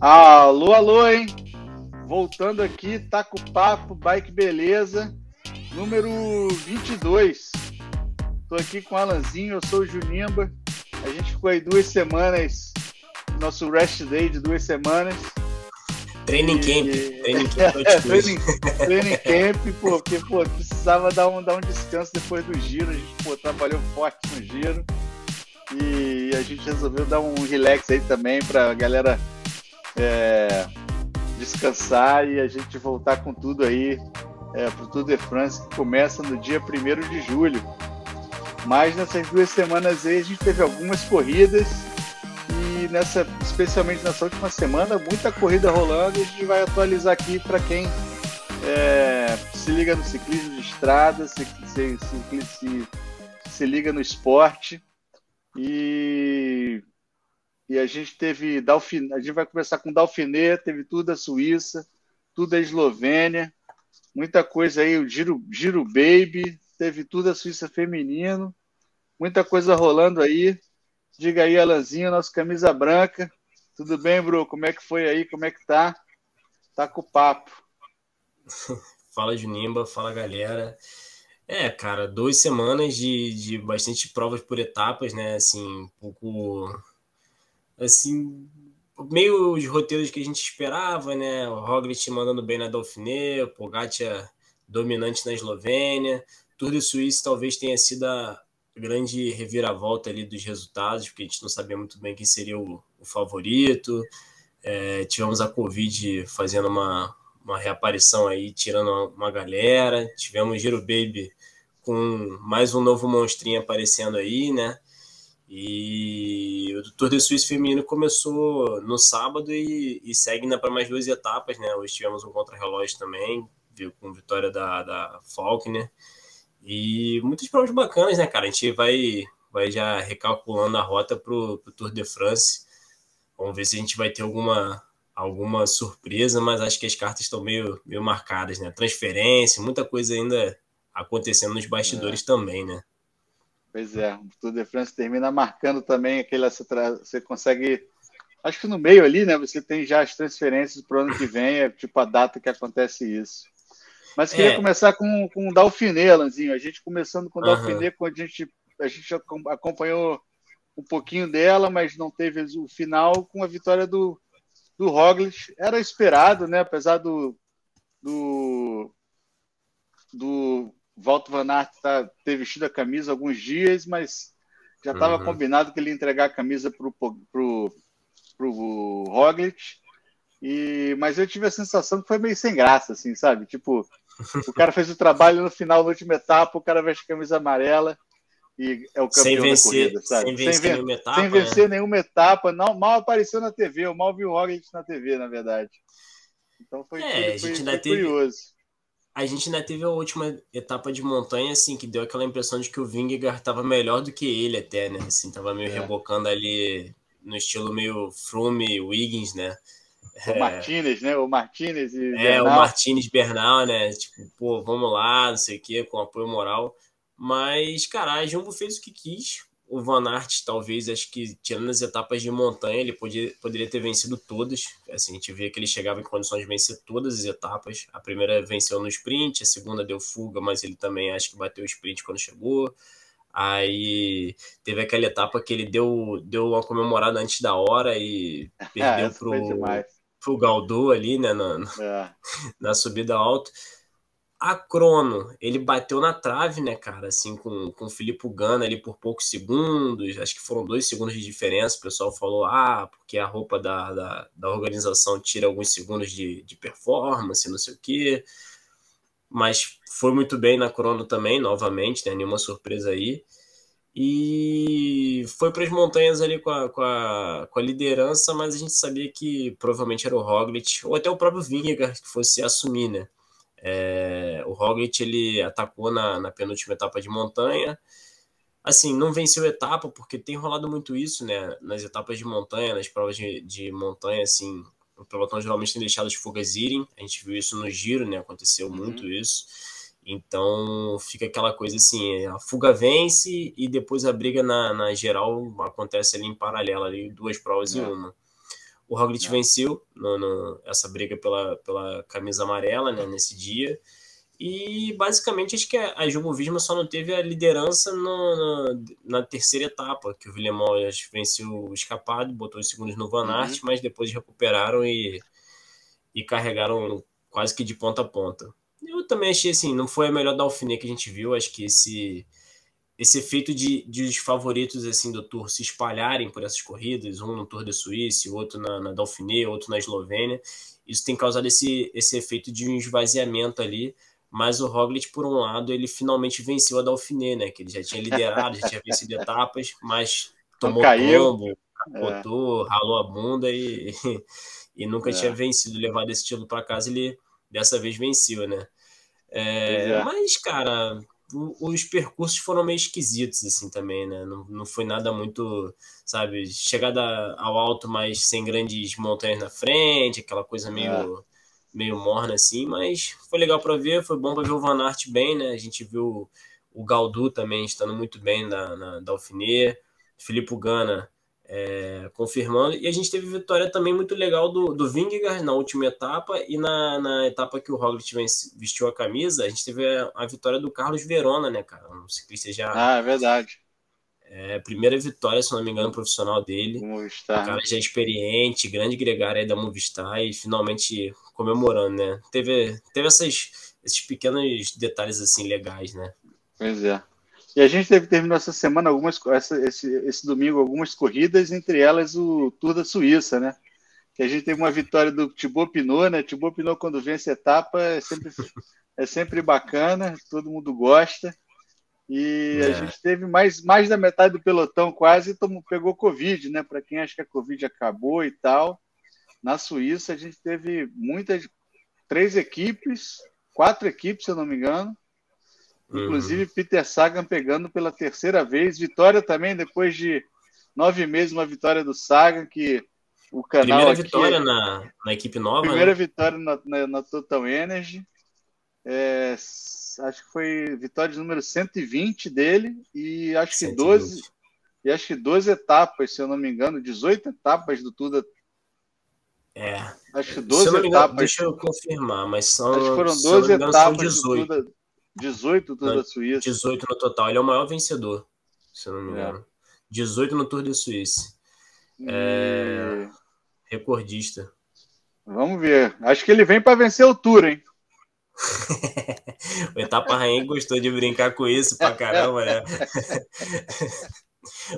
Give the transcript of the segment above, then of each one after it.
Alô, alô, hein? Voltando aqui, tá com papo, bike beleza, número 22. Tô aqui com o Alanzinho, eu sou o Junimba. A gente ficou aí duas semanas, nosso rest day de duas semanas. Training camp. Training camp, é, training, training camp, porque pô, precisava dar um, dar um descanso depois do giro. A gente pô, trabalhou forte no giro. E a gente resolveu dar um relax aí também pra galera é, descansar e a gente voltar com tudo aí é, para o Tour de France, que começa no dia 1 de julho. Mas nessas duas semanas aí a gente teve algumas corridas e nessa, especialmente nessa última semana, muita corrida rolando e a gente vai atualizar aqui para quem é, se liga no ciclismo de estrada, se, se, se, se, liga no esporte. E e a gente teve Dalfin... a gente vai começar com Dauphiné, teve tudo da Suíça, tudo da Eslovênia, muita coisa aí, o Giro, Giro Baby, teve tudo da Suíça feminino, muita coisa rolando aí. Diga aí, Alanzinho, nosso camisa branca. Tudo bem, bro? Como é que foi aí? Como é que tá? Tá com o papo. fala, Junimba, fala, galera. É, cara, duas semanas de, de bastante provas por etapas, né? Assim, um pouco assim, meio os roteiros que a gente esperava, né? O Roglic mandando bem na Dauphiné, o Pogacar dominante na Eslovênia. Tour de Suíça talvez tenha sido a grande reviravolta ali dos resultados, porque a gente não sabia muito bem quem seria o, o favorito. É, tivemos a Covid fazendo uma, uma reaparição aí, tirando uma, uma galera. Tivemos Giro Baby com mais um novo monstrinho aparecendo aí, né? E o Tour de Suíça feminino começou no sábado e, e segue ainda para mais duas etapas, né? Hoje tivemos um contra-relógio também, viu, com vitória da, da Faulkner. E muitas provas bacanas, né, cara? A gente vai, vai já recalculando a rota para o Tour de France. Vamos ver se a gente vai ter alguma, alguma surpresa, mas acho que as cartas estão meio, meio marcadas, né? Transferência, muita coisa ainda acontecendo nos bastidores é. também, né? Pois é, o Tour de France termina marcando também aquele. Você consegue. Acho que no meio ali, né? Você tem já as transferências para o ano que vem, é tipo a data que acontece isso. Mas queria é. começar com, com o Dalfiné, Lanzinho. A gente começando com o Dalfiné, quando a gente, a gente acompanhou um pouquinho dela, mas não teve o final com a vitória do, do Roglic. Era esperado, né? Apesar do, do Walter Van Aert tá, ter vestido a camisa alguns dias, mas já estava uhum. combinado que ele ia entregar a camisa para o Roglic. E, mas eu tive a sensação que foi meio sem graça, assim, sabe? Tipo, o cara fez o trabalho no final, na última etapa, o cara veste a camisa amarela e é o campeão sem vencer, da corrida, sabe? Sem vencer, sem, nenhuma etapa, sem vencer né? nenhuma etapa, não, mal apareceu na TV, eu mal vi o Roglic na TV, na verdade. Então foi, é, foi, foi, foi curioso. A gente ainda teve a última etapa de montanha, assim, que deu aquela impressão de que o Vingegaard estava melhor do que ele até, né? Assim, tava meio é. rebocando ali no estilo meio Froome, Wiggins, né? O é, Martinez, né? O Martinez e É, Bernal. o Martinez Bernal, né? Tipo, pô, vamos lá, não sei o quê, com apoio moral. Mas, cara, a Jumbo fez o que quis o Van Aert, talvez, acho que tirando as etapas de montanha, ele podia, poderia ter vencido todas. Assim, a gente vê que ele chegava em condições de vencer todas as etapas. A primeira venceu no sprint, a segunda deu fuga, mas ele também acho que bateu o sprint quando chegou. Aí teve aquela etapa que ele deu, deu uma comemorada antes da hora e perdeu é, pro, pro Galdô ali, né, na, é. na subida alta. A Crono, ele bateu na trave, né, cara, assim, com, com o Filipe Gana ali por poucos segundos, acho que foram dois segundos de diferença, o pessoal falou, ah, porque a roupa da, da, da organização tira alguns segundos de, de performance, não sei o quê, mas foi muito bem na Crono também, novamente, né, nenhuma surpresa aí, e foi para as montanhas ali com a, com, a, com a liderança, mas a gente sabia que provavelmente era o Roglic, ou até o próprio Vingegaard que fosse assumir, né, é, o Roglic ele atacou na, na penúltima etapa de montanha. Assim, não venceu etapa, porque tem rolado muito isso, né? Nas etapas de montanha, nas provas de, de montanha, assim, o pelotão geralmente tem deixado as fugas irem. A gente viu isso no giro, né? Aconteceu uhum. muito isso. Então fica aquela coisa assim, a fuga vence e depois a briga na, na geral acontece ali em paralelo, ali, duas provas é. em uma. O Roglic é. venceu no, no, essa briga pela, pela camisa amarela né, nesse dia. E basicamente acho que a Jumbo Visma só não teve a liderança no, no, na terceira etapa, que o Villemont venceu o escapado, botou os segundos no Van uhum. Aert, uhum. mas depois recuperaram e, e carregaram quase que de ponta a ponta. Eu também achei assim, não foi a melhor da Alfiné que a gente viu, acho que esse esse efeito de, de os favoritos assim do Tour se espalharem por essas corridas, um no Tour de Suíça, outro na, na Dauphiné, outro na Eslovênia, isso tem causado esse, esse efeito de um esvaziamento ali, mas o Roglic, por um lado, ele finalmente venceu a Dauphiné, né, que ele já tinha liderado, já tinha vencido etapas, mas tomou tombo, capotou, é. ralou a bunda e, e, e nunca é. tinha vencido, levado esse título para casa, ele dessa vez venceu, né. É, é. Mas, cara, os percursos foram meio esquisitos, assim, também, né? Não, não foi nada muito, sabe, chegada ao alto, mas sem grandes montanhas na frente, aquela coisa meio, é. meio morna, assim, mas foi legal para ver, foi bom para ver o Van Aert bem, né? A gente viu o Galdu também estando muito bem na, na Dauphiné, Filipe Gana é, confirmando. E a gente teve vitória também muito legal do, do Vingegaard na última etapa e na, na etapa que o Roglic vestiu a camisa, a gente teve a, a, vitória do Carlos Verona, né, cara? Um ciclista já. Ah, é verdade. É, primeira vitória, se não me engano, profissional dele. Movistar. O cara já é experiente, grande gregário aí da Movistar e finalmente comemorando, né? Teve, teve essas, esses pequenos detalhes assim legais, né? Pois é. E a gente teve, terminou essa semana, algumas, essa, esse, esse domingo, algumas corridas, entre elas o Tour da Suíça, né? Que a gente teve uma vitória do Thibaut Pinot, né? Thibaut Pinot, quando vence a etapa, é sempre, é sempre bacana, todo mundo gosta. E é. a gente teve mais, mais da metade do pelotão quase tomou, pegou Covid, né? Para quem acha que a Covid acabou e tal. Na Suíça, a gente teve muitas, três equipes, quatro equipes, se eu não me engano Inclusive, uhum. Peter Sagan pegando pela terceira vez. Vitória também, depois de nove meses, uma vitória do Sagan, que o canal. Primeira vitória na, na equipe nova. Primeira né? vitória na, na, na, Total Energy. É, acho que foi vitória de número 120 dele. E acho 120. que 12. E acho que 12 etapas, se eu não me engano, 18 etapas do Tudo. É. Acho que 12 engano, etapas. Deixa eu confirmar, mas são. Acho que foram 12 engano, etapas. São 18. 18 Tour da Suíça. 18 no total. Ele é o maior vencedor, se não me é. engano. É. 18 no Tour da Suíça. É... Recordista. Vamos ver. Acho que ele vem para vencer o Tour, hein? o Etapa Rainha gostou de brincar com isso pra caramba, né?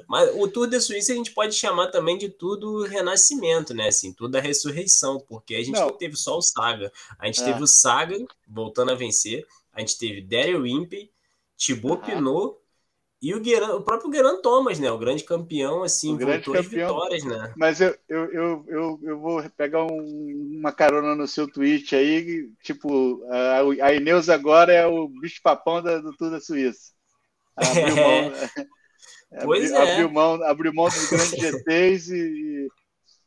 Mas o Tour da Suíça a gente pode chamar também de tudo renascimento, né? Assim, tudo da ressurreição, porque a gente não, não teve só o Saga. A gente é. teve o Saga voltando a vencer a gente teve Daryl Impey, Thibaut uhum. Pinot e o, Gueran, o próprio Geran Thomas, né? O grande campeão, assim, o grande campeão. vitórias, né? Mas eu, eu, eu, eu, eu vou pegar um, uma carona no seu tweet aí, tipo, a, a Ineus agora é o bicho-papão do Tour da Suíça. Abriu mão, é. pois abriu, é. abriu, mão, abriu mão dos grandes GTs e,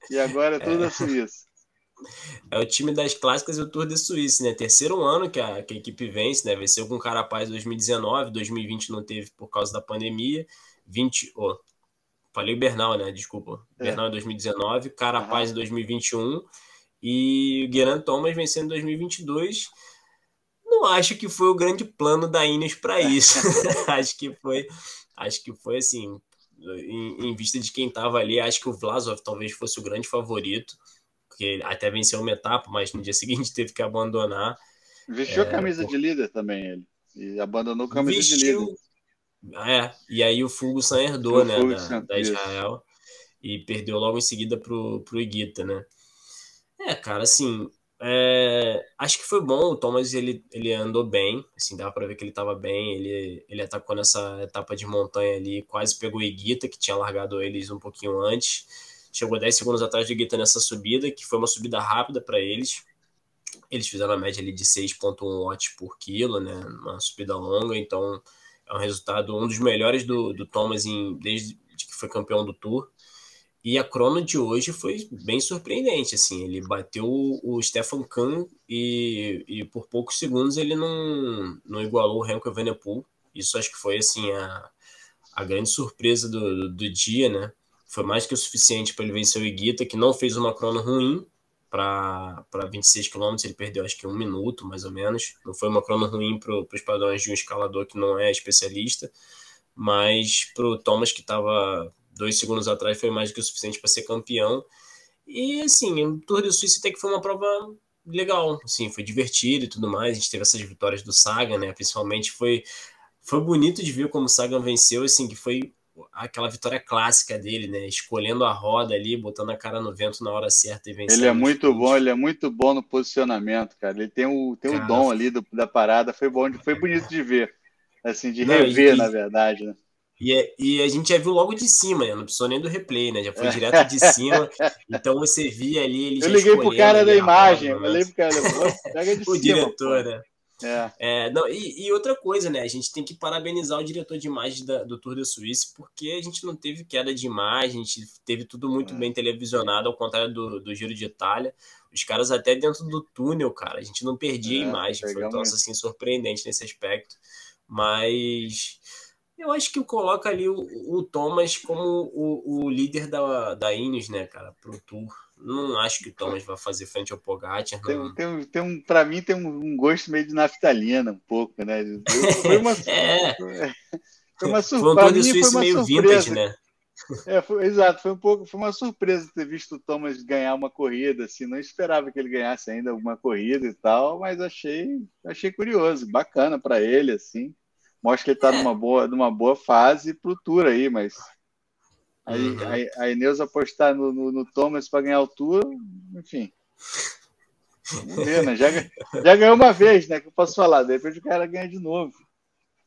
e agora é tudo é. da Suíça. É o time das clássicas e o Tour de Suíça, né? Terceiro ano que a, que a equipe vence, né? Venceu com o Carapaz 2019, 2020 não teve por causa da pandemia. 20. Oh, falei Bernal, né? Desculpa. É. Bernal em 2019, Carapaz em 2021 e o Geraint Thomas vencendo em 2022. Não acho que foi o grande plano da Ineos para isso. acho que foi, acho que foi assim, em, em vista de quem estava ali, acho que o Vlasov talvez fosse o grande favorito porque até venceu uma etapa, mas no dia seguinte teve que abandonar. Vestiu é, a camisa por... de líder também, ele. E abandonou a camisa Vestiu... de líder. É, e aí o Fulgusan herdou, o né, da, da, Israel. E perdeu logo em seguida pro, pro Iguita, né? É, cara, assim, é, acho que foi bom. O Thomas ele, ele andou bem, assim, dava para ver que ele estava bem. Ele, ele atacou nessa etapa de montanha ali, quase pegou o Iguita, que tinha largado eles um pouquinho antes chegou 10 segundos atrás do Guita nessa subida, que foi uma subida rápida para eles. Eles fizeram a média ali de 6,1 watts por quilo, né? Uma subida longa, então é um resultado, um dos melhores do, do Thomas em, desde que foi campeão do Tour. E a crono de hoje foi bem surpreendente, assim, ele bateu o Stefan Kahn e, e por poucos segundos ele não, não igualou o Remco Evenepoel. Isso acho que foi, assim, a, a grande surpresa do, do, do dia, né? Foi mais que o suficiente para ele vencer o Iguita, que não fez uma crono ruim para 26 km, ele perdeu acho que um minuto mais ou menos. Não foi uma crono ruim para os padrões de um escalador que não é especialista, mas para o Thomas, que estava dois segundos atrás, foi mais que o suficiente para ser campeão. E assim, o Tour de Suíça até que foi uma prova legal, assim, foi divertido e tudo mais. A gente teve essas vitórias do Sagan, né? Principalmente foi foi bonito de ver como o Sagan venceu, assim, que foi aquela vitória clássica dele, né? Escolhendo a roda ali, botando a cara no vento na hora certa e vencendo. Ele é muito bom, ele é muito bom no posicionamento, cara. Ele tem o, tem cara, o dom ali do, da parada, foi bom, foi bonito de ver, assim, de rever, e, na verdade, né? E, é, e, a gente já viu logo de cima, né? Não precisou nem do replay, né? Já foi direto de cima. Então você via ali ele Eu liguei pro cara da imagem, eu falei pro cara, pega de o cima. O diretor, pô. né? É. é. não, e, e, outra coisa, né? A gente tem que parabenizar o diretor de imagem da, do Tour de Suíça, porque a gente não teve queda de imagem, a gente teve tudo muito é. bem televisionado, ao contrário do, do Giro de Itália. Os caras até dentro do túnel, cara, a gente não perdia é, a imagem. Foi um troço assim surpreendente nesse aspecto. Mas eu acho que coloca ali o, o Thomas como o, o líder da, da Ineos, né, cara, pro Tour. Não acho que o Thomas vai fazer frente ao Pogacar. Tem, tem, tem um, para mim tem um, um, gosto meio de naftalina, um pouco, né? Foi uma, é. foi uma surpresa. Foi um Tour de meio surpresa. vintage, né? É, foi, exato, foi um pouco, foi uma surpresa ter visto o Thomas ganhar uma corrida, assim, não esperava que ele ganhasse ainda alguma corrida e tal, mas achei, achei curioso, bacana para ele, assim mostra que ele está é. numa, boa, numa boa fase pro Tour aí, mas aí, uhum. aí, a Ineus apostar no, no, no Thomas para ganhar o Tour, enfim. Ver, né? Já, já ganhou uma vez, né? Que eu posso falar, de repente o cara ganha de novo.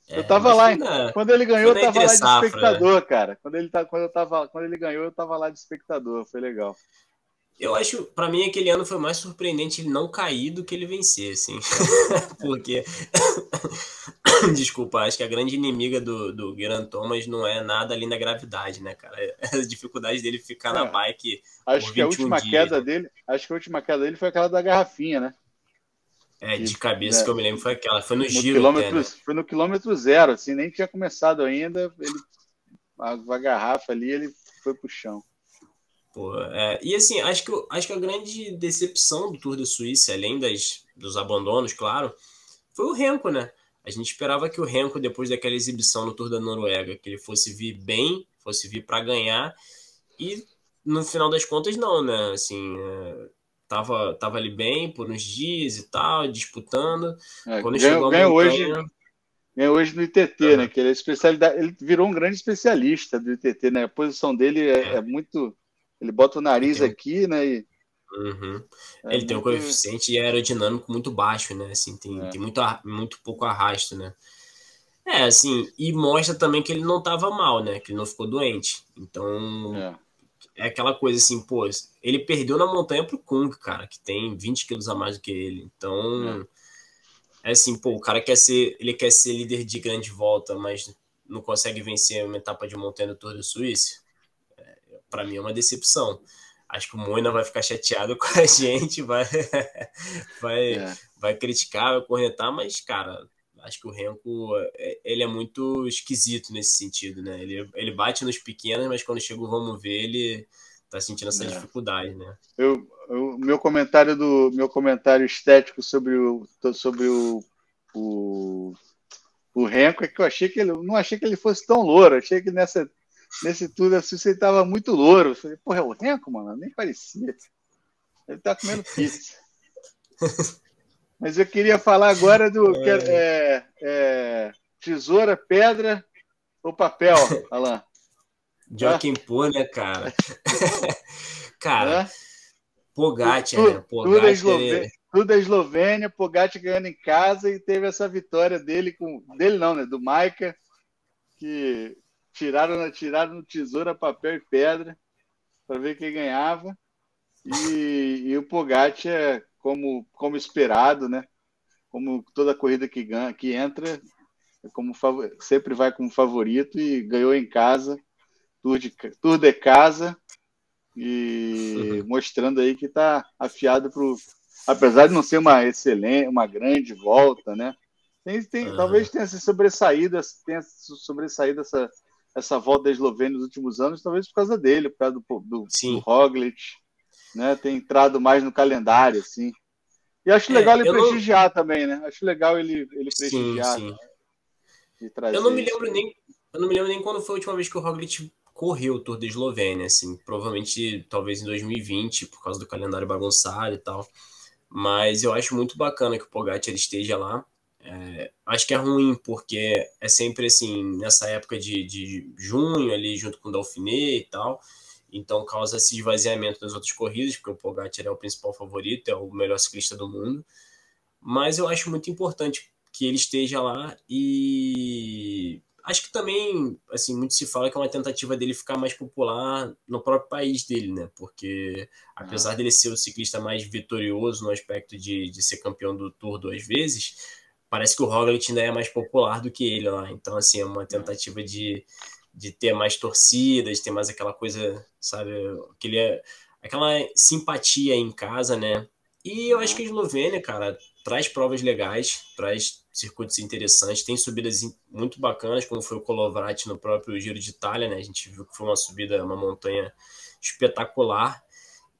É, eu tava lá, na, quando ele ganhou, eu tava lá de espectador, né? cara. Quando ele, tá, quando, eu tava, quando ele ganhou, eu tava lá de espectador, foi legal. Eu acho, para mim, aquele ano foi mais surpreendente ele não cair do que ele vencer, assim. Porque, desculpa, acho que a grande inimiga do, do Geraint Thomas não é nada além da gravidade, né, cara? É a dificuldade dele ficar é. na bike. Acho que a última dias, queda né? dele, acho que a última queda dele foi aquela da garrafinha, né? É, de cabeça é, que eu me lembro foi aquela, foi no, no giro. Quilômetro, até, né? Foi no quilômetro zero, assim, nem tinha começado ainda, ele, a, a garrafa ali, ele foi pro chão. Pô, é, e assim, acho que, acho que a grande decepção do Tour de Suíça, além das, dos abandonos, claro, foi o Renko, né? A gente esperava que o Renko, depois daquela exibição no Tour da Noruega, que ele fosse vir bem, fosse vir para ganhar, e no final das contas, não, né? Assim, é, tava, tava ali bem por uns dias e tal, disputando. É, Quando ganha, chegou ganha montanha... hoje ganhou hoje no ITT, uhum. né? Que ele é especialidade, ele virou um grande especialista do ITT, né? A posição dele é, é muito ele bota o nariz tem... aqui, né? E... Uhum. É ele tem um coeficiente aerodinâmico muito baixo, né? Assim, tem, é. tem muito, muito pouco arrasto, né? É, assim, e mostra também que ele não estava mal, né? Que ele não ficou doente. Então, é. é. aquela coisa assim, pô, ele perdeu na montanha pro Kung, cara, que tem 20 quilos a mais do que ele. Então, é. é assim, pô, o cara quer ser, ele quer ser líder de grande volta, mas não consegue vencer uma etapa de montanha do Tour de Suíça para mim é uma decepção. Acho que o Moina vai ficar chateado com a gente, vai, vai, é. vai criticar, vai corretar, mas, cara, acho que o Renko é, ele é muito esquisito nesse sentido, né? Ele, ele bate nos pequenos, mas quando chega o vamos ver, ele tá sentindo essa é. dificuldade, né? Eu, eu, meu comentário do meu comentário estético sobre o sobre o, o, o Renko é que eu achei que ele não achei que ele fosse tão louro, achei que nessa nesse tudo assim, você estava muito louro. Eu falei, porra, é o Renko, mano? Nem parecia. Ele tá comendo pizza. Mas eu queria falar agora do é. é, é, tesoura, pedra ou papel, Alan? Joaquim ah? Pô, né, cara? cara, é? Pogatti, né? Pogatti, tudo, é Eslovênia, tudo é Eslovênia, Pogatti ganhando em casa e teve essa vitória dele com dele não, né, do Maica, que tiraram, tiraram no tesoura, papel e pedra para ver quem ganhava. E, e o Pogatti é como, como esperado, né? Como toda corrida que, ganha, que entra, é como sempre vai como favorito e ganhou em casa, tour de, tour de casa, e mostrando aí que está afiado para apesar de não ser uma excelente, uma grande volta, né? Tem, tem, uhum. Talvez tenha se sobressaído, tenha sobressaído essa, essa volta da Eslovênia nos últimos anos, talvez por causa dele, por causa do, do, do Roglic, né? Tem entrado mais no calendário, assim. E acho é, legal ele prestigiar não... também, né? Acho legal ele, ele prestigiar. Sim, sim. eu não me lembro nem. Eu não me lembro nem quando foi a última vez que o Roglic correu o Tour da Eslovênia, assim, provavelmente talvez em 2020, por causa do calendário bagunçado e tal. Mas eu acho muito bacana que o Pogacar esteja lá. É, acho que é ruim, porque é sempre assim, nessa época de, de junho, ali junto com o Dauphiné e tal. Então causa esse esvaziamento nas outras corridas, porque o Pogacar é o principal favorito, é o melhor ciclista do mundo. Mas eu acho muito importante que ele esteja lá e acho que também, assim, muito se fala que é uma tentativa dele ficar mais popular no próprio país dele, né? Porque apesar ah. dele ser o ciclista mais vitorioso no aspecto de, de ser campeão do Tour duas vezes, parece que o Roglic ainda é mais popular do que ele lá. Então, assim, é uma tentativa de, de ter mais torcida, de ter mais aquela coisa, sabe? Aquele, aquela simpatia em casa, né? E eu acho que a Eslovênia, cara, traz provas legais, traz circuitos interessantes, tem subidas muito bacanas, como foi o Kolovrat no próprio Giro de Itália, né? A gente viu que foi uma subida, uma montanha espetacular.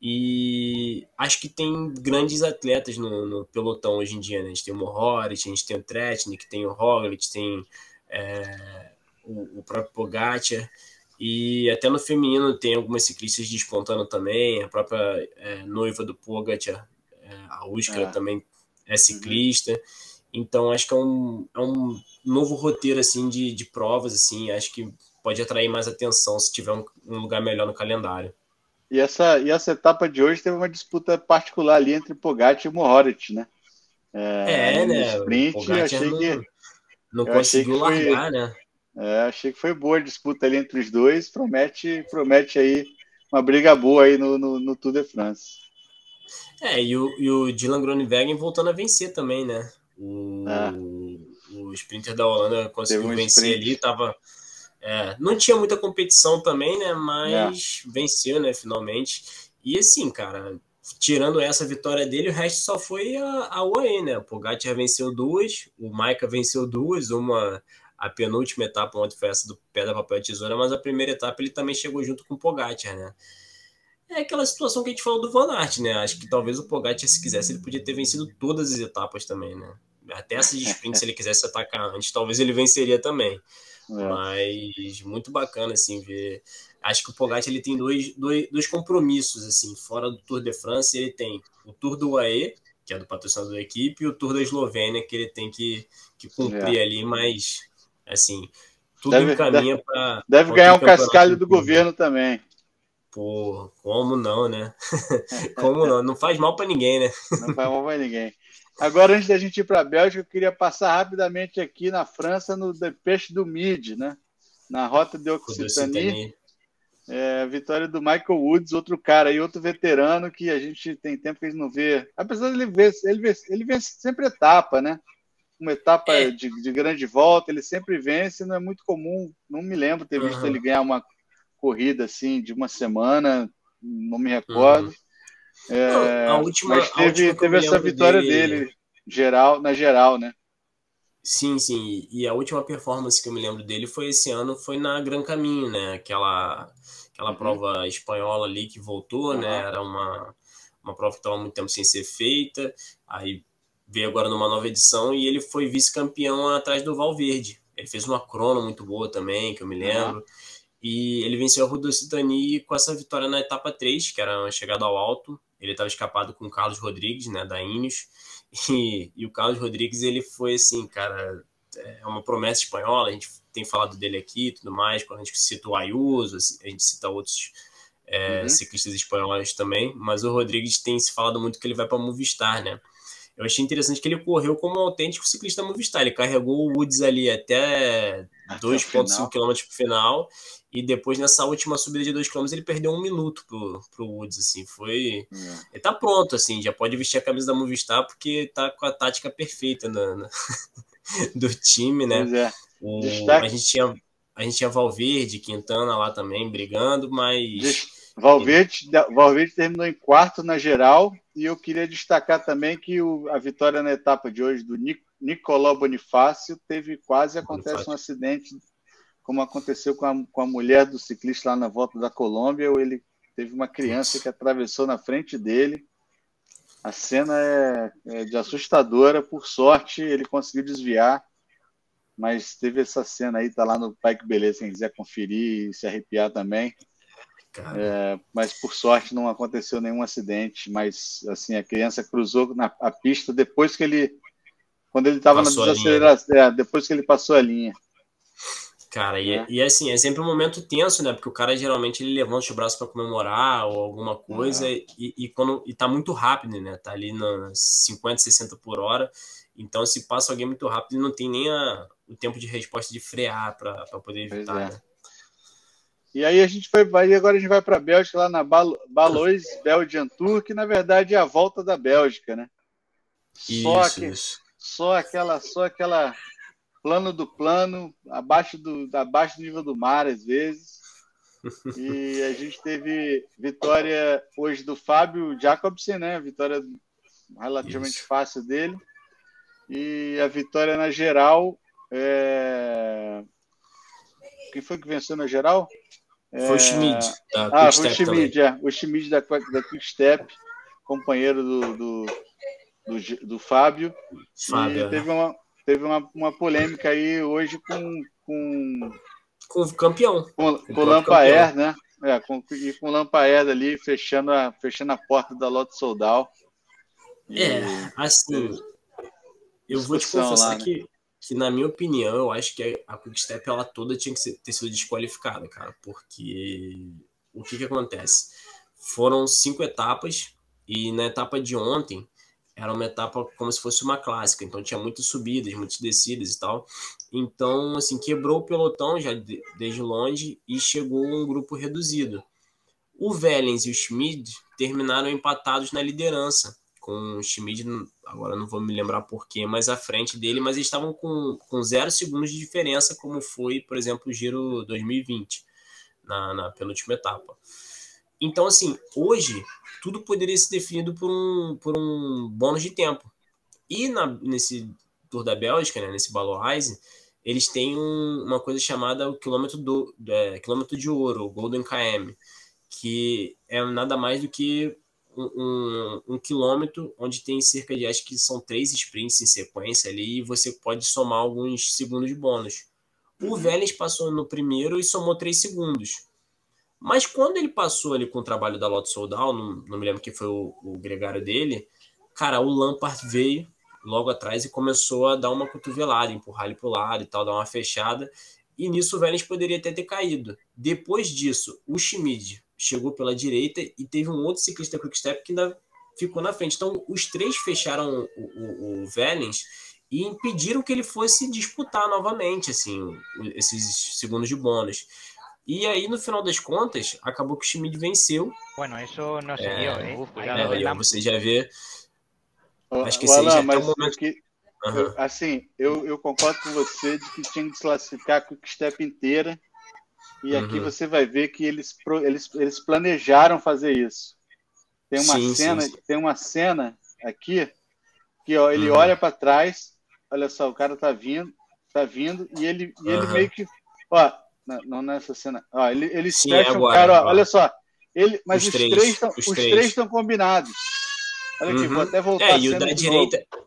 E acho que tem grandes atletas no, no pelotão hoje em dia, né? A gente tem o Mohoric, a gente tem o Tretnik, tem o Roglic, tem é, o, o, próprio Pogacar. E até no feminino tem algumas ciclistas despontando também, a própria é, noiva do Pogacar, é, a Uskra é. também é ciclista. Uhum. Então acho que é um, é um novo roteiro assim de, de provas assim, acho que pode atrair mais atenção se tiver um, um, lugar melhor no calendário. E essa, e essa etapa de hoje teve uma disputa particular ali entre Pogacar e Mohoric, né? É, é né? Sprint, achei não, que não conseguiu largar, né? É, achei que foi boa a disputa ali entre os dois. Promete, promete aí uma briga boa aí no, no, no Tour de France. É, e o, e o Dylan Groenewegen voltando a vencer também, né? O, é. o sprinter da Holanda conseguiu um vencer sprint. ali, tava. É, não tinha muita competição também, né? Mas é. venceu, né? Finalmente. E assim, cara, tirando essa vitória dele, o resto só foi a, a UAE, né? O Pogacar venceu duas, o Maika venceu duas, uma a penúltima etapa ontem foi essa do pedra, papel e tesoura, mas a primeira etapa ele também chegou junto com o Pogacar, né? É aquela situação que a gente falou do Van Aert, né? Acho que talvez o Pogacar, se quisesse, ele podia ter vencido todas as etapas também, né? Até essa de sprint, se ele quisesse atacar antes, talvez ele venceria também. É. Mas muito bacana, assim, ver. Acho que o Pogacar ele tem dois, dois, dois compromissos, assim, fora do Tour de France, ele tem o Tour do UAE, que é do patrocinador da equipe, e o Tour da Eslovênia, que ele tem que, que cumprir é. ali, mas, assim, tudo deve, encaminha para. Deve ganhar um cascalho do governo também. Pô, como não, né? como não? Não faz mal para ninguém, né? não faz mal para ninguém. Agora, antes da gente ir para a Bélgica, eu queria passar rapidamente aqui na França, no Peixe do Mid, né? Na rota de Occitanie. É, vitória do Michael Woods, outro cara e outro veterano que a gente tem tempo que gente não vê. Apesar de ele ver, ele vence, ele vence sempre etapa, né? Uma etapa é. de, de, grande volta, ele sempre vence, não é muito comum. Não me lembro ter visto uhum. ele ganhar uma corrida assim de uma semana, não me recordo. Uhum. É, a última, mas teve, teve essa vitória dele... dele, geral, na geral, né? Sim, sim. E a última performance que eu me lembro dele foi esse ano, foi na Gran Caminho, né? Aquela, aquela uhum. prova espanhola ali que voltou, uhum. né? Era uma, uma prova que estava muito tempo sem ser feita. Aí veio agora numa nova edição e ele foi vice-campeão atrás do Valverde. Ele fez uma crono muito boa também, que eu me lembro. Uhum. E ele venceu a Rudocitani com essa vitória na etapa 3, que era uma chegada ao alto. Ele estava escapado com o Carlos Rodrigues, né, da Ineos. E, e, o Carlos Rodrigues, ele foi assim, cara, é uma promessa espanhola. A gente tem falado dele aqui e tudo mais. Quando a gente cita o Ayuso, a gente cita outros é, uhum. ciclistas espanhóis também. Mas o Rodrigues tem se falado muito que ele vai para Movistar, né? Eu achei interessante que ele correu como um autêntico ciclista Movistar. Ele carregou o Woods ali até 2,5 km para o final e depois, nessa última subida de 2 km, ele perdeu um minuto pro, pro Woods, assim, foi... É. Ele tá pronto, assim, já pode vestir a camisa da Movistar, porque tá com a tática perfeita na, na do time, né? É. O, a, gente tinha, a gente tinha Valverde, Quintana lá também, brigando, mas... Valverde, Valverde terminou em quarto na geral, e eu queria destacar também que o, a vitória na etapa de hoje do Nic, Nicolau Bonifácio teve quase acontece Bonifácio. um acidente como aconteceu com a, com a mulher do ciclista lá na volta da Colômbia, ele teve uma criança que atravessou na frente dele. A cena é, é de assustadora, por sorte ele conseguiu desviar, mas teve essa cena aí, tá lá no Pai que Beleza, quem quiser conferir e se arrepiar também. É, mas por sorte não aconteceu nenhum acidente, mas assim a criança cruzou na a pista depois que ele quando ele estava na desaceleração, é, depois que ele passou a linha. Cara, e, é. e assim, é sempre um momento tenso, né? Porque o cara geralmente ele levanta os braços para comemorar ou alguma coisa é. e, e, quando e tá muito rápido, né? Tá ali nos 50, 60 por hora. Então, se passa alguém muito rápido, não tem nem a, o tempo de resposta de frear para poder evitar. É. Né? E aí a gente foi, vai, agora a gente vai para a Bélgica, lá na Balois Belgian Tour, que na verdade é a volta da Bélgica, né? Isso, só, que, isso. só aquela, só aquela plano do plano, abaixo do, abaixo do nível do mar, às vezes. E a gente teve vitória hoje do Fábio Jacobsen, né? Vitória relativamente Isso. fácil dele. E a vitória na geral. É... Quem foi que venceu na geral? Foi o Schmid. Da ah, foi o Schmid, é. O Schmid da, da Quickstep, companheiro do, do, do, do Fábio. Fábio. E é. teve uma, teve uma, uma polêmica aí hoje com. Com, com o campeão. Com, com, o Lampaer, né? É, com, e com o Lampaer ali fechando a, fechando a porta da Lotte Soldal. É, assim. Eu vou te confessar lá, né? que, que, na minha opinião, eu acho que a Quickstep ela toda tinha que ser, ter sido desqualificada, cara. Porque o que, que acontece? Foram cinco etapas, e na etapa de ontem, era uma etapa como se fosse uma clássica, então tinha muitas subidas, muitas descidas e tal. Então, assim, quebrou o pelotão já de, desde longe e chegou um grupo reduzido. O Vellens e o Schmid terminaram empatados na liderança, com o Schmid, agora não vou me lembrar porquê, mas à frente dele, mas eles estavam com, com zero segundos de diferença, como foi, por exemplo, o Giro 2020, na, na penúltima etapa. Então, assim, hoje tudo poderia ser definido por um, por um bônus de tempo. E na, nesse Tour da Bélgica, né, nesse Baloise, eles têm um, uma coisa chamada o quilômetro, do, é, quilômetro de ouro, o Golden KM, que é nada mais do que um, um, um, quilômetro onde tem cerca de, acho que são três sprints em sequência ali, e você pode somar alguns segundos de bônus. O uhum. Vélez passou no primeiro e somou três segundos. Mas quando ele passou ali com o trabalho da Lotto Soldal, não, não me lembro quem foi o, o gregário dele, cara, o Lampard veio logo atrás e começou a dar uma cotovelada, empurrar ele para o lado e tal, dar uma fechada. E nisso o Vélez poderia até ter caído. Depois disso, o Schmid chegou pela direita e teve um outro ciclista Quickstep que ainda ficou na frente. Então, os três fecharam o, o, o Vélez e impediram que ele fosse disputar novamente assim esses segundos de bônus. E aí, no final das contas, acabou que o Schmid venceu. Bueno, isso não se é, viu, hein? É, você já vê. Acho que esse já um momento. Que, uhum. eu, assim, eu, eu concordo com você de que tinha que desclassificar a Quickstep inteira. E uhum. aqui você vai ver que eles, eles, eles planejaram fazer isso. Tem uma sim, cena, sim, sim. tem uma cena aqui que ó, ele uhum. olha para trás, olha só, o cara tá vindo, tá vindo e ele, e ele meio que, ó, não, nessa cena. Ó, ele, eles Sim, fecham agora, o cara, ó, olha só. Ele, mas os, os três, três estão, os, os três estão combinados. Olha aqui, uhum. vou até voltar. É, e o da direita. Novo.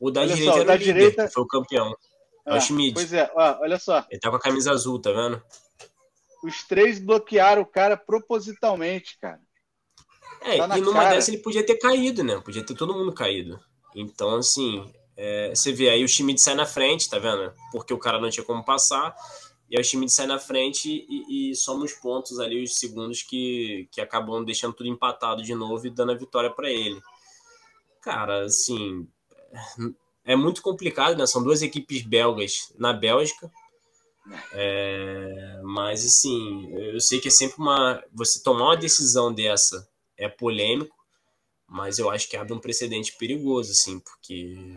O da olha direita só, o, da líder, direita... foi o campeão. É, é o Schmidt. Pois é, ó, olha só. Ele tá com a camisa azul, tá vendo? Os três bloquearam o cara propositalmente, cara. É, tá e numa cara. dessa ele podia ter caído, né? Podia ter todo mundo caído. Então, assim, é, você vê aí o Schmidt sai na frente, tá vendo? Porque o cara não tinha como passar. E aí o Schmidt sai na frente e, e soma os pontos ali, os segundos que, que acabam deixando tudo empatado de novo e dando a vitória para ele. Cara, assim, é muito complicado, né? São duas equipes belgas na Bélgica. É, mas assim, eu sei que é sempre uma. Você tomar uma decisão dessa é polêmico, mas eu acho que abre um precedente perigoso, assim, porque,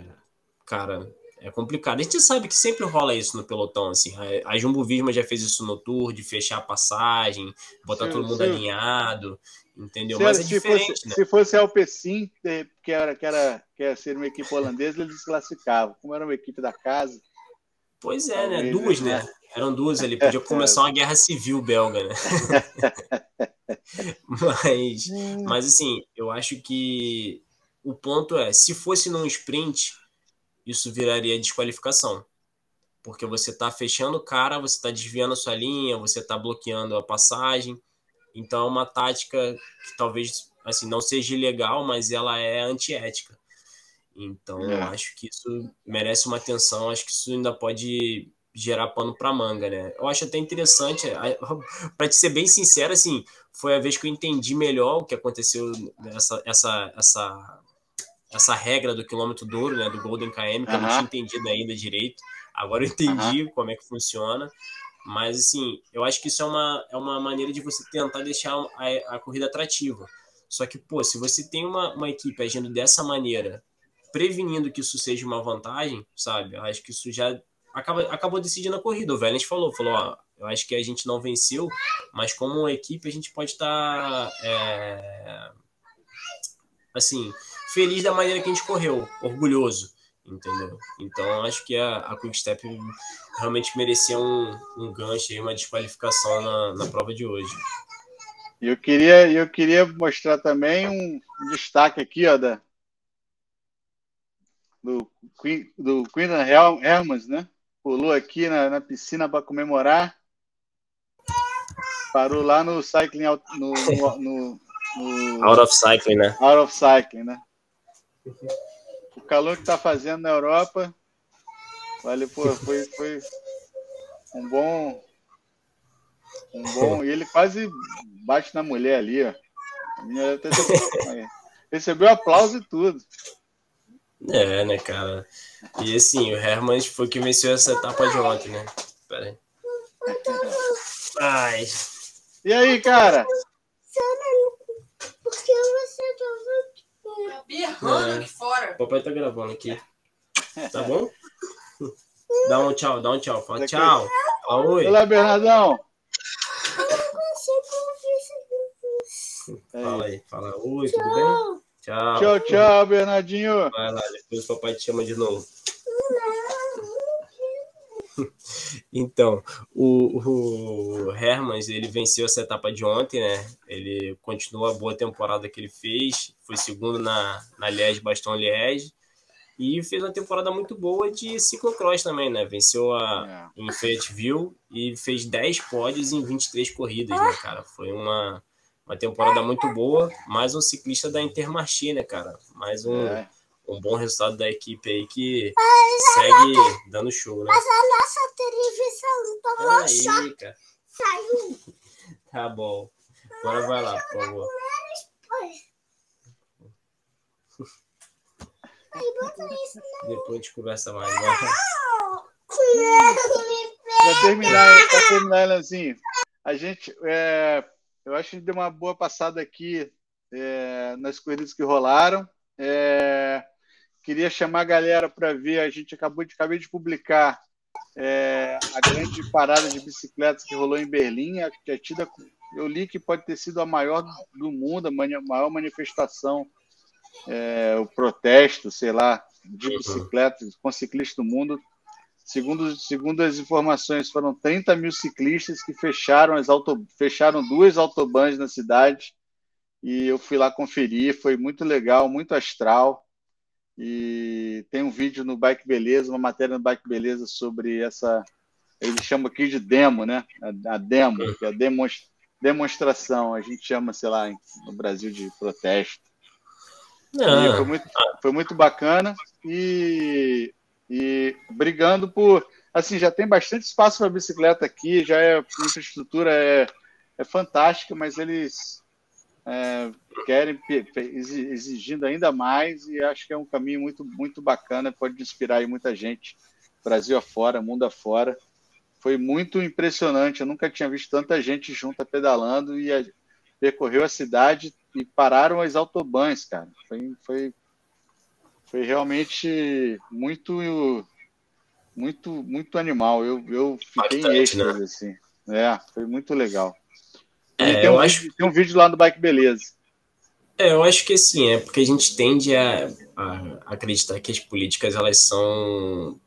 cara, é complicado. A gente sabe que sempre rola isso no pelotão, assim. A, a Jumbo Visma já fez isso no Tour, de fechar a passagem, botar sim, todo mundo sim. alinhado, entendeu? Se, Mas é diferente, fosse, né? Se fosse a Alpecin, que era, que era que era ser uma equipe holandesa, eles desclassificavam. Como era uma equipe da casa, Pois é, né? Duas, né? Eram duas ali. Podia começar uma guerra civil belga, né? mas, mas, assim, eu acho que o ponto é: se fosse num sprint, isso viraria desqualificação. Porque você está fechando o cara, você está desviando a sua linha, você está bloqueando a passagem. Então é uma tática que talvez assim não seja ilegal, mas ela é antiética. Então é. eu acho que isso merece uma atenção, acho que isso ainda pode gerar pano para manga, né? Eu acho até interessante, para te ser bem sincero, assim, foi a vez que eu entendi melhor o que aconteceu essa essa essa essa regra do quilômetro duro, né, do Golden KM, que uh -huh. eu não tinha entendido ainda direito. Agora eu entendi como é que funciona. Mas, assim, eu acho que isso é uma, é uma maneira de você tentar deixar a, a corrida atrativa. Só que, pô, se você tem uma, uma equipe agindo dessa maneira, prevenindo que isso seja uma vantagem, sabe? Eu acho que isso já acaba, acabou decidindo a corrida. O Vélez falou, falou, ó, eu acho que a gente não venceu, mas como uma equipe a gente pode estar, tá, é, assim, feliz da maneira que a gente correu, orgulhoso, entendeu? Então acho que a, a Quickstep realmente merecia um, um gancho, uma desqualificação na, na prova de hoje. Eu queria, eu queria mostrar também um destaque aqui, ó, da, do, do Queen Hermans, né? Pulou aqui na, na piscina para comemorar. Parou lá no cycling, no, no, no, no, Out of cycling, né? Out of cycling, né? O calor que tá fazendo na Europa, vale, pô, foi, foi um bom, um bom. E ele quase bate na mulher ali, ó. A minha recebeu aplauso e tudo. É, né, cara? E assim, o Herman foi que venceu essa etapa de ontem, né? Pera aí. Ai. E aí, cara? Por que você berrando aqui fora? O papai tá gravando aqui. Tá bom? Dá um tchau, dá um tchau. Fala tchau. Fala oi. Olá, Bernardão. Fala aí, fala oi, tudo bem? Tchau. Tchau, tchau, Bernardinho. Vai lá, depois o papai te chama de novo. Então, o, o Hermans, ele venceu essa etapa de ontem, né? Ele continua a boa temporada que ele fez, foi segundo na, na Liège, Baston Liège, e fez uma temporada muito boa de ciclocross também, né? Venceu a, é. em Fayetteville e fez 10 pódios em 23 corridas, né, cara? Foi uma, uma temporada muito boa, mais um ciclista da Intermarché, né, cara? Mais um, é. Um bom resultado da equipe aí que segue dando show, né? Mas a nossa televisão tomou aí, choque. Cara. Saiu. Tá bom. Agora vai lá, por favor. Depois a gente conversa mais. Né? Para terminar, para terminar, Elanzinho, a gente é, eu acho que a gente deu uma boa passada aqui é, nas corridas que rolaram. É, queria chamar a galera para ver. A gente acabou de, acabei de publicar é, a grande parada de bicicletas que rolou em Berlim. É tida, eu li que pode ter sido a maior do mundo, a maior manifestação, é, o protesto, sei lá, de uhum. bicicletas com ciclistas do mundo Segundo, segundo as informações, foram 30 mil ciclistas que fecharam, as auto, fecharam duas autobans na cidade. E eu fui lá conferir, foi muito legal, muito astral. E tem um vídeo no Bike Beleza, uma matéria no Bike Beleza sobre essa. Eles chamam aqui de demo, né? A, a demo, que é a demonstra, demonstração. A gente chama, sei lá, no Brasil de protesto. Ah. Foi, muito, foi muito bacana. E e brigando por. Assim, já tem bastante espaço para bicicleta aqui, já é a infraestrutura é, é fantástica, mas eles é, querem exigindo ainda mais e acho que é um caminho muito, muito bacana, pode inspirar aí muita gente, Brasil afora, mundo afora. Foi muito impressionante, eu nunca tinha visto tanta gente junta pedalando e a, percorreu a cidade e pararam as autobans, cara. Foi, foi foi realmente muito muito muito animal. Eu, eu fiquei Bastante, em êxtase, né? assim. É, foi muito legal. É, tem, um acho... vídeo, tem um vídeo lá do Bike Beleza. É, eu acho que assim, é porque a gente tende a, a acreditar que as políticas elas são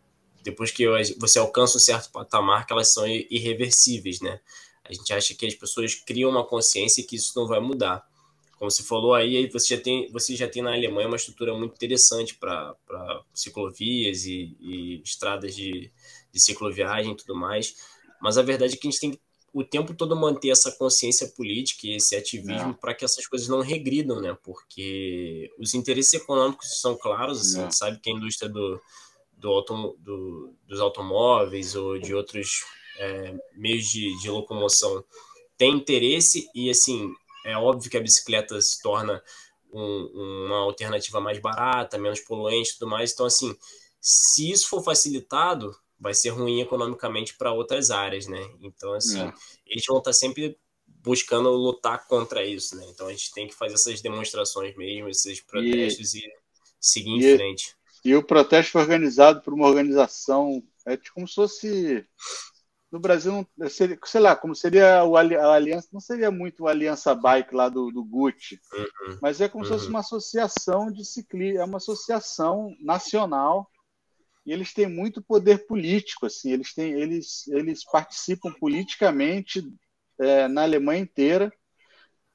depois que você alcança um certo patamar, que elas são irreversíveis, né? A gente acha que as pessoas criam uma consciência que isso não vai mudar. Como você falou aí, você já tem, você já tem na Alemanha uma estrutura muito interessante para ciclovias e, e estradas de, de cicloviagem e tudo mais. Mas a verdade é que a gente tem que o tempo todo manter essa consciência política e esse ativismo para que essas coisas não regridam, né? Porque os interesses econômicos são claros, assim, a gente sabe que a indústria do, do, autom do dos automóveis ou de outros é, meios de, de locomoção tem interesse e, assim, é óbvio que a bicicleta se torna um, uma alternativa mais barata, menos poluente e tudo mais. Então, assim, se isso for facilitado, vai ser ruim economicamente para outras áreas, né? Então, assim, é. eles vão estar tá sempre buscando lutar contra isso, né? Então a gente tem que fazer essas demonstrações mesmo, esses protestos e, e seguir em e, frente. E o protesto foi organizado por uma organização, é como se fosse no Brasil, seria, sei lá, como seria o, a Aliança, não seria muito a Aliança Bike lá do, do Gucci, uhum. mas é como uhum. se fosse uhum. uma associação de ciclismo, é uma associação nacional e eles têm muito poder político, assim, eles têm, eles, eles participam politicamente é, na Alemanha inteira.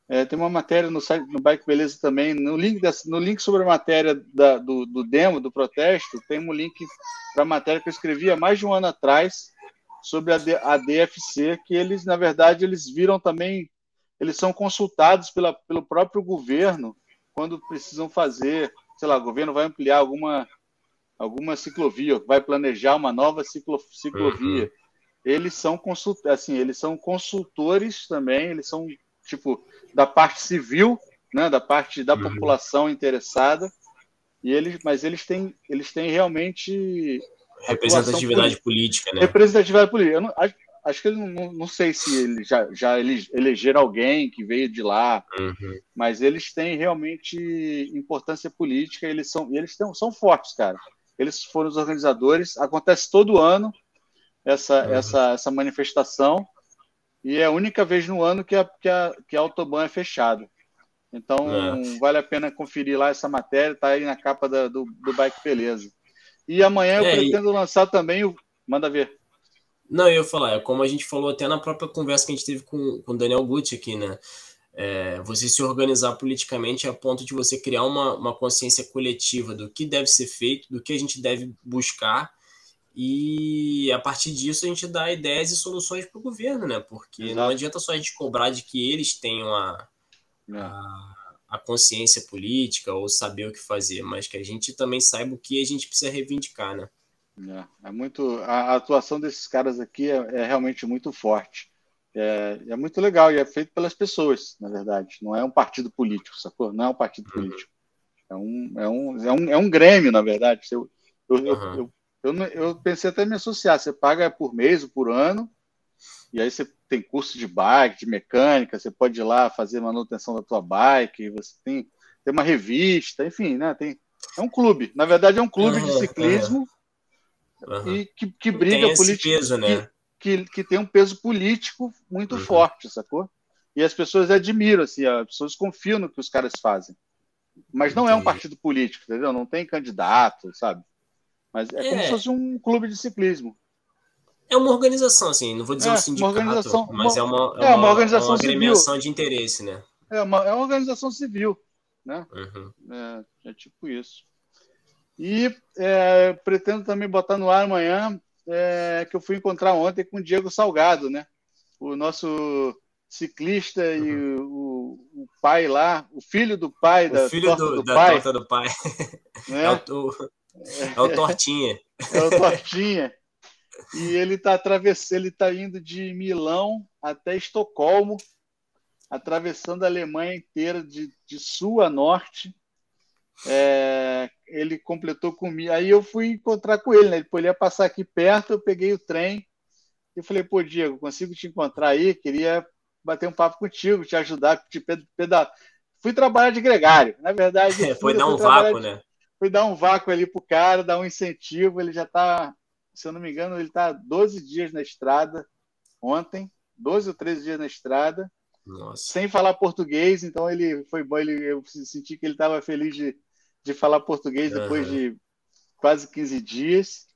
É, tem uma matéria no site no Bike Beleza também, no link, no link sobre a matéria da, do, do demo, do protesto, tem um link para a matéria que eu escrevi há mais de um ano atrás sobre a, a DFC, que eles, na verdade, eles viram também, eles são consultados pela, pelo próprio governo quando precisam fazer, sei lá, o governo vai ampliar alguma alguma ciclovia, vai planejar uma nova ciclo, ciclovia. Uhum. Eles são consult, assim, eles são consultores também, eles são tipo da parte civil, né, da parte da uhum. população interessada. E eles, mas eles têm, eles têm realmente representatividade política, né? Representatividade política. Eu não, acho, acho que não, não sei se eles já, já elegeram alguém que veio de lá, uhum. mas eles têm realmente importância política. Eles são, eles tão, são fortes, cara. Eles foram os organizadores. Acontece todo ano essa, uhum. essa, essa manifestação e é a única vez no ano que a, que a, que a Autobahn é fechada. Então, é. vale a pena conferir lá essa matéria, tá aí na capa da, do, do Bike Beleza. E amanhã eu é, pretendo e... lançar também o. Manda ver. Não, eu ia falar, é como a gente falou até na própria conversa que a gente teve com o Daniel Gucci aqui, né? É, você se organizar politicamente a ponto de você criar uma, uma consciência coletiva do que deve ser feito, do que a gente deve buscar, e a partir disso a gente dá ideias e soluções para o governo, né? Porque Exato. não adianta só a gente cobrar de que eles tenham a, é. a, a, consciência política ou saber o que fazer, mas que a gente também saiba o que a gente precisa reivindicar, né? É, é muito a, a atuação desses caras aqui é, é realmente muito forte. É, é, muito legal e é feito pelas pessoas, na verdade. Não é um partido político, sacou? Não é um partido uhum. político. É um, é um, é um, é um grêmio, na verdade. Eu, eu, uhum. eu, eu, eu, pensei até em me associar. Você paga por mês ou por ano, e aí você tem curso de bike, de mecânica, você pode ir lá fazer manutenção da tua bike, você tem, tem uma revista, enfim, né? Tem, é um clube. Na verdade, é um clube uhum. de ciclismo e que, que briga política. Né? que, que tem um peso político muito uhum. forte, sacou? E as pessoas admiram, assim, as pessoas confiam no que os caras fazem. Mas não é um partido político, entendeu? Não tem candidato, sabe? Mas é, é. como se fosse um clube de ciclismo. É uma organização, assim, não vou dizer é, um sindicato, mas é uma, é, é uma, organização uma agremiação civil. de interesse, né? É uma, é uma organização civil, né? Uhum. É, é, tipo isso. E é, pretendo também botar no ar amanhã é, que eu fui encontrar ontem com o Diego Salgado, né? O nosso ciclista e uhum. o, o, pai lá, o filho do pai o da, filho torta do, do da pai. torta do pai. Né? É, o, é o Tortinha. É o Tortinha. E ele está atravessando, ele está indo de Milão até Estocolmo, atravessando a Alemanha inteira de, de sul a norte, é, ele completou comigo. Aí eu fui encontrar com ele, né? Ele ia passar aqui perto, eu peguei o trem e falei, pô, Diego, consigo te encontrar aí? Queria bater um papo contigo, te ajudar, te pedar. Fui trabalhar de gregário, na verdade. É, foi dar um vácuo, de... né? Fui dar um vácuo ali pro cara, dar um incentivo. Ele já tá, se eu não me engano, ele tá 12 dias na estrada ontem, 12 ou 13 dias na estrada. Nossa. Sem falar português, então ele foi bom, ele, eu senti que ele estava feliz de, de falar português depois uhum. de quase 15 dias.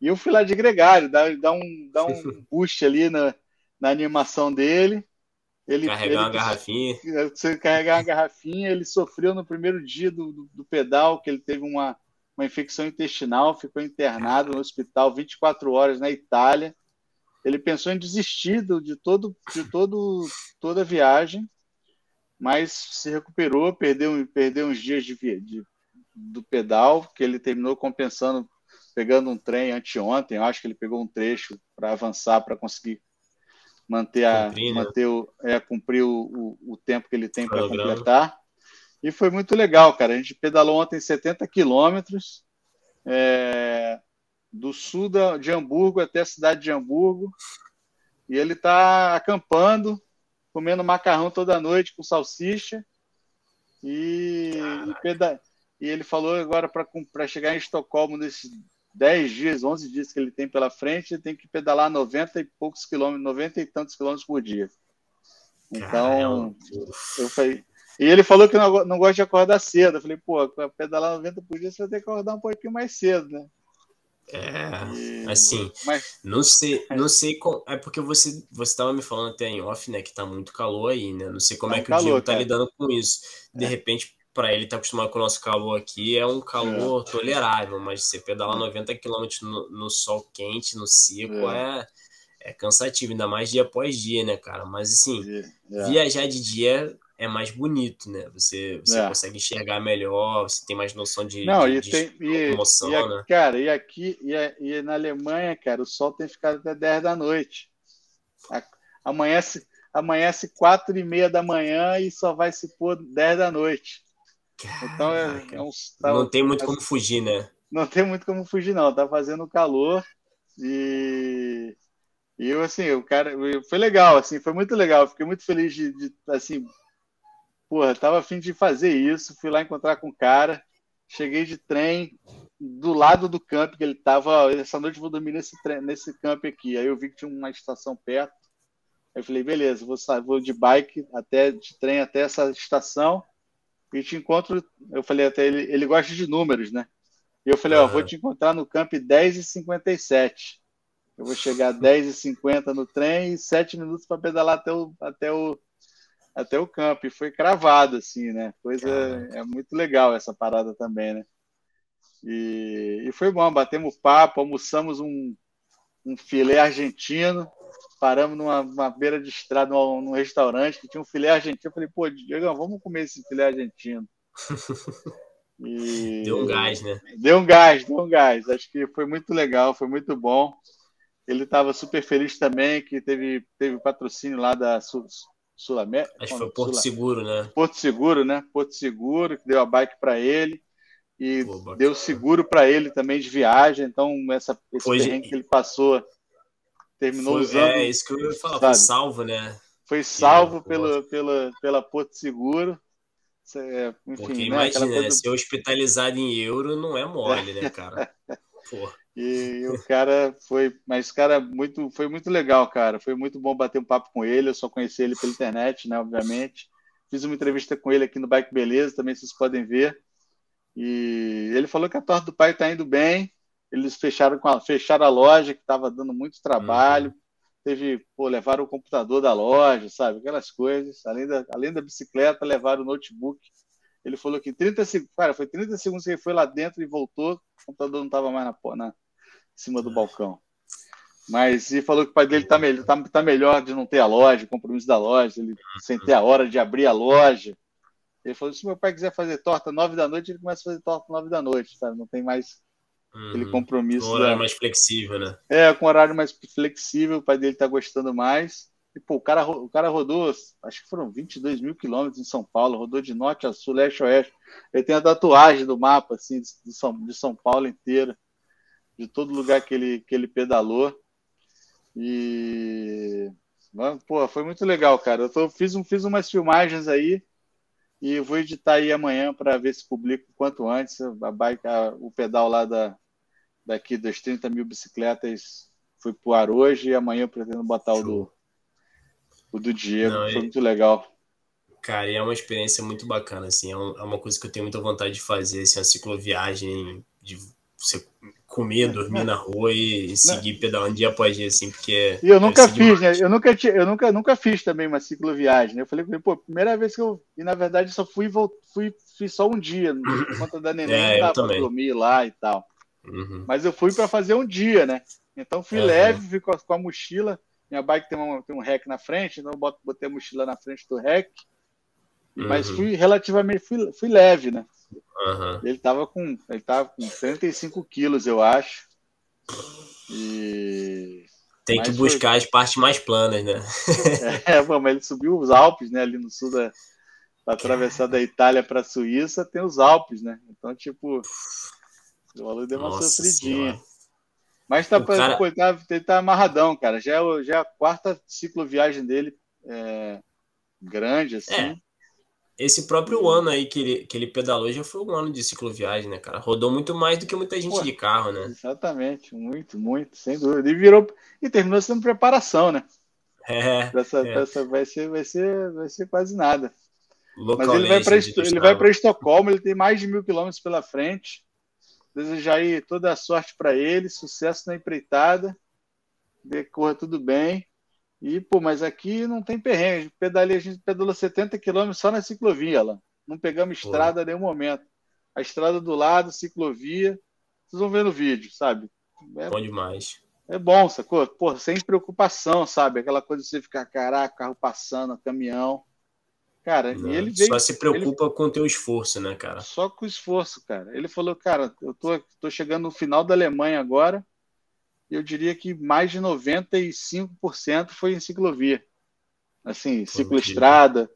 E eu fui lá de gregário, dar, dar um, dar um boost ali na, na animação dele. Ele, carregar ele, uma garrafinha. Você carregar uma garrafinha, ele sofreu no primeiro dia do, do, do, pedal, que ele teve uma, uma infecção intestinal, ficou internado no hospital 24 horas na Itália. Ele pensou em desistir de, todo, de todo, toda a viagem, mas se recuperou, perdeu, perdeu uns dias de, de, do pedal, que ele terminou compensando, pegando um trem anteontem. Eu acho que ele pegou um trecho para avançar, para conseguir manter, a, cumprir, né? manter o, é, cumprir o, o, o, tempo que ele tem para completar. E foi muito legal, cara. A gente pedalou ontem 70 quilômetros é, do sul da, de Hamburgo até a cidade de Hamburgo. E ele está acampando, comendo macarrão toda noite com salsicha. E, e, peda... e ele falou agora para chegar em Estocolmo nesses 10 dias, 11 dias que ele tem pela frente, ele tem que pedalar 90 e poucos quilômetros, 90 e tantos quilômetros por dia. Então, eu falei. E ele falou que não, não gosta de acordar cedo. Eu falei, pô, para pedalar 90 por dia, você vai ter que acordar um pouquinho mais cedo, né? É, assim, Mas... não sei, não sei como, é porque você você estava me falando até em off, né, que tá muito calor aí, né? Não sei como tá é que calor, o Diego tá cara. lidando com isso. De é. repente para ele tá acostumado com o nosso calor aqui, é um calor é. tolerável, mas você pedalar 90 km no, no sol quente, no seco, é. é. é, cansativo, ainda mais dia após dia, né, cara? Mas assim, é. viajar de dia é mais bonito, né? Você, você é. consegue enxergar melhor, você tem mais noção de, Não, de, e tem, de emoção, e, né? Cara, e aqui, e, e, na Alemanha, cara, o sol tem ficado até 10 da noite. Amanhece, amanhece 4 e meia da manhã e só vai se pôr 10 da noite. Então é, é um, tá, não tem muito como fugir, né? Não tem muito como fugir, não. Tá fazendo calor e e eu assim, o cara foi legal, assim, foi muito legal. Fiquei muito feliz de, de assim, porra, tava afim de fazer isso. Fui lá encontrar com o cara, cheguei de trem do lado do camp que ele tava. Essa noite vou dormir nesse trem, nesse camp aqui. Aí eu vi que tinha uma estação perto. Aí eu falei, beleza, vou, vou de bike até de trem até essa estação e te encontro. Eu falei até ele, ele gosta de números, né? E eu falei, uhum. ó, vou te encontrar no camp 10h57. Eu vou chegar 10h50 no trem e 7 minutos para pedalar até o, até o, até o camp. E foi cravado, assim, né? Coisa. É muito legal essa parada também, né? E, e foi bom, batemos papo, almoçamos um, um filé argentino paramos numa, numa beira de estrada, num, num, restaurante que tinha um filé argentino. Eu falei, pô, Diego, vamos comer esse filé argentino. E... Deu um gás, né? Deu um gás, deu um gás. Acho que foi muito legal, foi muito bom. Ele estava super feliz também, que teve, teve patrocínio lá da Sul, América. Acho que foi Porto Sul... Seguro, né? Porto Seguro, né? Porto Seguro, que deu a bike para ele. E Pô, deu seguro para ele também de viagem. Então, essa, esse Hoje... que ele passou terminou foi, usando. É, isso que eu ia falar, sabe? foi salvo, né? Foi salvo que, pela, pela, pela Porto Seguro. É, enfim, Porque né, imagina, coisa... ser hospitalizado em euro não é mole, né, cara? E, e, o cara foi, mas o cara muito, foi muito legal, cara. Foi muito bom bater um papo com ele. Eu só conheci ele pela internet, né, obviamente. Fiz uma entrevista com ele aqui no Bike Beleza, também vocês podem ver. E ele falou que a torta do pai está indo bem, eles fecharam, com a, fecharam a loja, que estava dando muito trabalho. Uhum. Teve, pô, levaram o computador da loja, sabe? Aquelas coisas. Além da, além da bicicleta, levaram o notebook. Ele falou que 30 segundos, cara, foi 30 segundos que ele foi lá dentro e voltou, o computador não estava mais na, na, em cima do balcão. Mas e falou que o pai dele está melhor, tá, tá melhor de não ter a loja, o compromisso da loja, ele sem ter a hora de abrir a loja. Ele falou: se meu pai quiser fazer torta nove da noite, ele começa a fazer torta nove da noite, sabe? Não tem mais Uhum. Aquele compromisso. Com horário da... mais flexível, né? É, com horário mais flexível, o pai dele tá gostando mais. E, pô, o cara, o cara rodou, acho que foram 22 mil quilômetros em São Paulo, rodou de norte a sul, leste a oeste. Ele tem a tatuagem do mapa, assim, de São, de São Paulo inteira, de todo lugar que ele, que ele pedalou. E. Pô, foi muito legal, cara. Eu tô, fiz, um, fiz umas filmagens aí e vou editar aí amanhã para ver se publico quanto antes a bike, a, o pedal lá da, daqui das 30 mil bicicletas fui pro ar hoje e amanhã eu pretendo botar o do, o do Diego. Não, foi muito legal. Cara, e é uma experiência muito bacana, assim, é, é, uma coisa que eu tenho muita vontade de fazer, assim, uma cicloviagem, de você comer, dormir na rua e seguir pedalando dia após dia, assim, porque. E eu nunca fiz, né? Eu nunca, eu nunca, nunca fiz também uma cicloviagem. Né? Eu falei, pô, primeira vez que eu. E na verdade só fui fui, fui só um dia, por conta da neném, é, dá pra dormir lá e tal. Uhum. Mas eu fui para fazer um dia, né? Então fui uhum. leve, fui com a, com a, mochila. Minha bike tem, uma, tem um rec na frente, então eu boto, botei a mochila na frente do rec. Uhum. Mas fui relativamente fui, fui leve, né? Uhum. Ele tava com ele tava com 35 quilos, eu acho. E tem que buscar foi... as partes mais planas, né? é, bom, mas ele subiu os Alpes, né? Ali no sul da para atravessar da Itália para a Suíça, tem os Alpes, né? Então, tipo, o Alu deu uma Nossa sofridinha. Senhora. Mas tá, cara... pô, ele, tá, ele tá amarradão, cara. Já é, já é a quarta cicloviagem dele é, grande, assim. É. Esse próprio ano aí que ele, que ele pedalou já foi um ano de cicloviagem, né, cara? Rodou muito mais do que muita gente Pô, de carro, né? Exatamente, muito, muito, sem dúvida. E virou e terminou sendo preparação, né? É, essa, é. Essa vai ser, vai ser, vai ser quase nada. Mas ele vai para ele vai para Estocolmo, ele tem mais de mil quilômetros pela frente. Desejar aí toda a sorte para ele, sucesso na empreitada, decorra tudo bem. E, pô, mas aqui não tem perrengue. Pedalei, a gente pedalou 70 quilômetros só na ciclovia lá. Não pegamos pô. estrada em nenhum momento. A estrada do lado, ciclovia. Vocês vão ver no vídeo, sabe? É, bom demais. É bom, sacou? Pô, sem preocupação, sabe? Aquela coisa de você ficar, caraca, carro passando, caminhão. Cara, não, e ele veio, Só se preocupa ele... com o teu esforço, né, cara? Só com o esforço, cara. Ele falou, cara, eu tô, tô chegando no final da Alemanha agora, eu diria que mais de 95% foi em ciclovia. Assim, cicloestrada,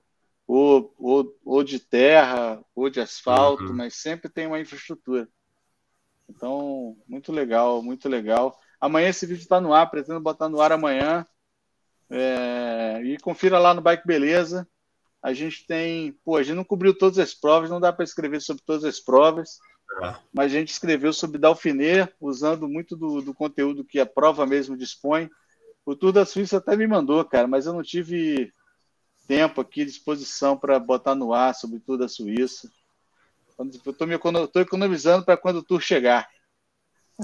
ou, ou, ou de terra, ou de asfalto, uhum. mas sempre tem uma infraestrutura. Então, muito legal, muito legal. Amanhã esse vídeo está no ar, pretendo botar no ar amanhã. É... E confira lá no Bike Beleza a gente tem, pô, a gente não cobriu todas as provas, não dá para escrever sobre todas as provas. Mas a gente escreveu sobre Dauphiné, usando muito do, do, conteúdo que a prova mesmo dispõe. O Tour da Suíça até me mandou, cara, mas eu não tive tempo aqui, disposição para botar no ar sobre o Tour da Suíça. Eu estou economizando para quando o Tour chegar.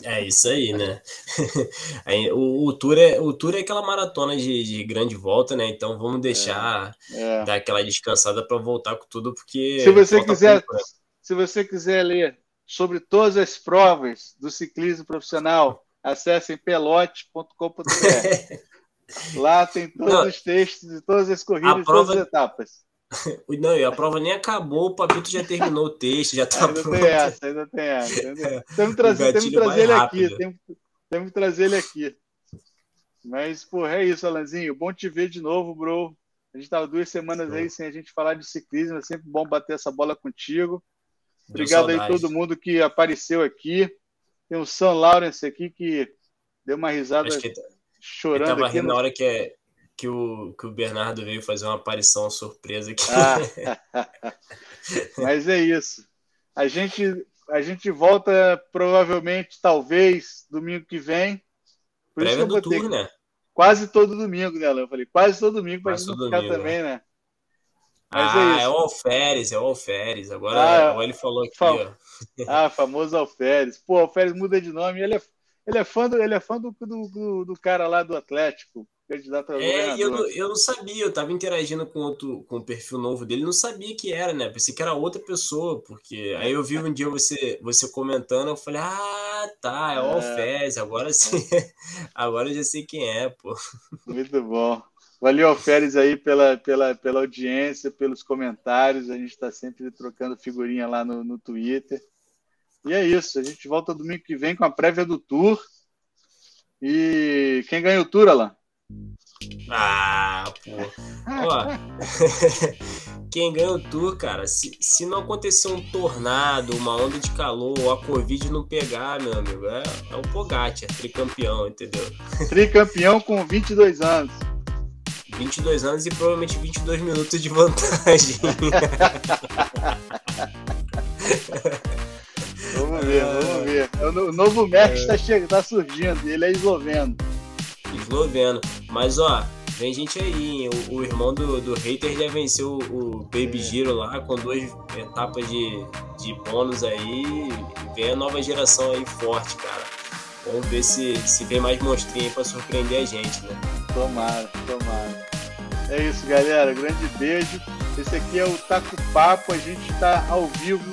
É isso aí, né? o, o, tour é, o Tour é aquela maratona de, de grande volta, né? Então vamos deixar é, é. dar aquela descansada para voltar com tudo, porque. Se você quiser, pouco, né? se você quiser ler sobre todas as provas do ciclismo profissional, acessem pelote.com.br. Lá tem todos Não, os textos de todas as corridas, de todas as etapas. Não, e a prova nem acabou, o Papito já terminou o texto, já tá ainda pronto. Tem essa, ainda tem essa. Ainda... Temos que trazer, temos trazer ele rápido. aqui. Temos, temos que trazer ele aqui. Mas, pô, é isso, Alanzinho. Bom te ver de novo, bro. A gente tava duas semanas aí sem a gente falar de ciclismo. É sempre bom bater essa bola contigo. Obrigado aí a todo mundo que apareceu aqui. Tem o Sam Lawrence aqui que deu uma risada que chorando. Ele tava aqui rindo na hora que é que o, que o Bernardo veio fazer uma aparição surpresa aqui. Ah. Mas é isso. A gente, a gente volta provavelmente, talvez, domingo que vem. Por Prévia do tour, né? Quase todo domingo, né, Eu falei, quase todo domingo para gente não ficar domingo, também, né? Mas é ah, é, é, o Alferes, é o Alferes. Agora, ah, ele falou aqui, ó. Ah, famoso Alferes. Pô, Alferes muda de nome. Ele é, ele é fã, do, ele é fã do, do, do cara lá do Atlético candidato a É, eu não, eu não sabia, eu tava interagindo com outro com o perfil novo dele, não sabia que era, né? Pensei que era outra pessoa, porque aí eu vi um dia você, você comentando, eu falei, ah, tá, é o é. Alfés, agora sim, agora eu já sei quem é, pô. Muito bom. Valeu, Alferes, aí pela, pela, pela audiência, pelos comentários. A gente está sempre trocando figurinha lá no, no Twitter. E é isso. A gente volta domingo que vem com a prévia do Tour. E quem ganha o Tour, Alan? Ah, pô. Ó, quem ganha o tour, cara, se, se não acontecer um tornado, uma onda de calor, ou a Covid não pegar, meu amigo, é, é o Pogacar, tricampeão, entendeu? Tricampeão com 22 anos. 22 anos e provavelmente 22 minutos de vantagem. vamos ver, vamos ver. O novo Merck está é. tá surgindo, ele é esloveno esloveno. Mas ó, vem gente aí, o, o, irmão do, do hater já venceu o, Baby é. Giro lá com duas etapas de, de bônus aí vem a nova geração aí forte, cara. Vamos ver se, se vem mais monstrinho aí pra surpreender a gente, né? Tomara, tomara. É isso, galera. Grande beijo. Esse aqui é o Taco Papo. A gente está ao vivo,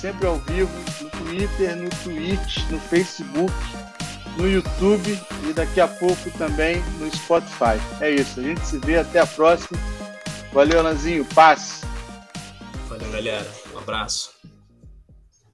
sempre ao vivo, no Twitter, no Twitch, no Facebook, no YouTube e daqui a pouco também no Spotify. É isso. A gente se vê. Até a próxima. Valeu, Lanzinho. Paz. Valeu, galera. Um abraço.